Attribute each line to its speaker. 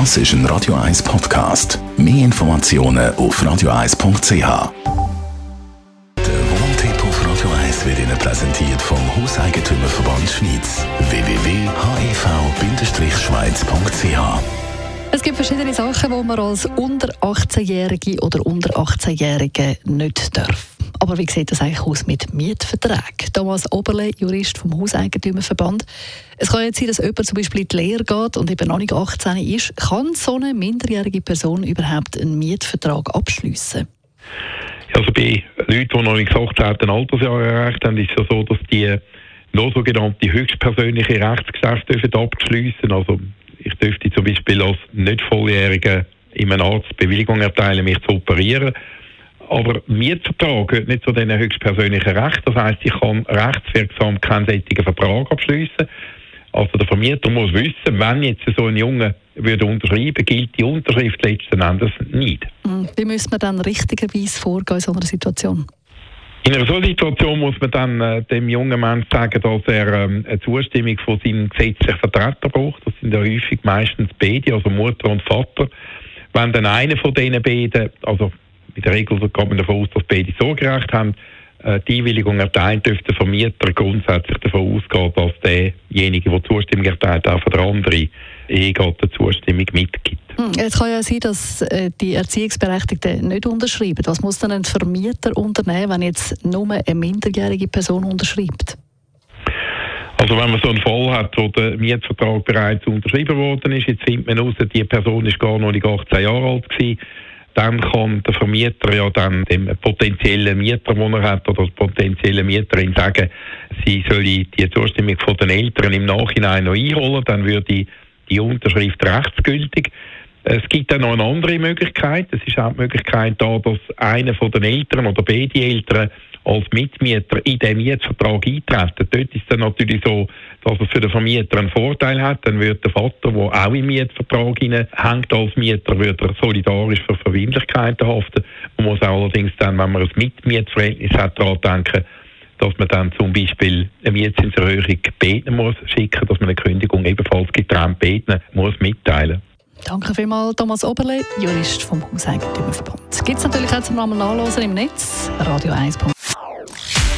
Speaker 1: Das ist ein Radio 1 Podcast. Mehr Informationen auf radio1.ch. Der Wohntipp auf Radio 1 wird Ihnen präsentiert vom Hauseigentümerverband Schweiz. www.hev-schweiz.ch
Speaker 2: Es gibt verschiedene Sachen, die man als unter 18-Jährige oder unter 18-Jährige nicht darf. Aber wie sieht das eigentlich aus mit Mietverträgen? Thomas Oberle, Jurist vom Hauseigentümerverband. Es kann jetzt sein, dass jemand zum Beispiel in die Lehre geht und eben noch nicht 18 ist. Kann so eine minderjährige Person überhaupt einen Mietvertrag abschließen?
Speaker 3: Also bei Leuten, die noch nicht 18 Altersjahr erreicht haben, ist es ja so, dass die nur sogenannte höchstpersönliche Rechtsgeschäfte abschließen Also ich dürfte zum Beispiel als nicht Volljähriger in einem Arzt Bewilligung erteilen, mich zu operieren. Aber Mietvertrag gehört nicht zu diesen höchstpersönlichen Rechten. Das heisst, ich kann rechtswirksam keinen solchen Vertrag abschließen. Also der Vermieter muss wissen, wenn jetzt so ein Junge würde unterschreiben, gilt die Unterschrift letzten Endes nicht.
Speaker 2: Hm, wie müssen wir dann richtigerweise vorgehen in so einer Situation?
Speaker 3: In einer solchen Situation muss man dann äh, dem jungen Mann sagen, dass er ähm, eine Zustimmung von seinem gesetzlichen Vertreter braucht. Das sind ja häufig meistens beide, also Mutter und Vater. Wenn dann einer von diesen beiden, also in der Regel geht man davon aus, dass beide Sorgerecht haben. Äh, die Einwilligung erteilt, dürfte der Vermieter grundsätzlich davon ausgehen, dass derjenige, der Zustimmung erteilt, auch von der anderen Ehegatte Zustimmung mitgibt.
Speaker 2: Hm, es kann ja sein, dass äh, die Erziehungsberechtigten nicht unterschreiben. Was muss dann ein Vermieter unternehmen, wenn jetzt nur eine minderjährige Person unterschreibt?
Speaker 3: Also wenn man so einen Fall hat, wo der Mietvertrag bereits unterschrieben worden ist, jetzt findet man heraus, die Person ist gar noch nicht 18 Jahre alt gewesen, dann kann der Vermieter ja dann dem potenziellen Mieter, den er hat, oder der potenziellen Mieterin sagen, sie soll die Zustimmung von den Eltern im Nachhinein noch einholen, dann würde die Unterschrift rechtsgültig. Es gibt dann noch eine andere Möglichkeit. Es ist auch die Möglichkeit da, dass einer von den Eltern oder beide Eltern als Mitmieter in den Mietvertrag eintreten. Dort ist es natürlich so, dass es für den Vermieter einen Vorteil hat. Dann wird der Vater, der auch im Mietvertrag hängt als Mieter, wird er solidarisch für Verbindlichkeiten haften. Man muss allerdings dann, wenn man ein Mitmietverhältnis hat, daran denken, dass man dann zum Beispiel eine Mietzinserhöhung beten muss, schicken, dass man eine Kündigung ebenfalls getrennt beten muss mitteilen.
Speaker 2: Danke vielmals, Thomas Oberle, Jurist vom Hauseigentümerverband. Gibt es natürlich auch zum Namen Nachlesen im Netz, radio 1.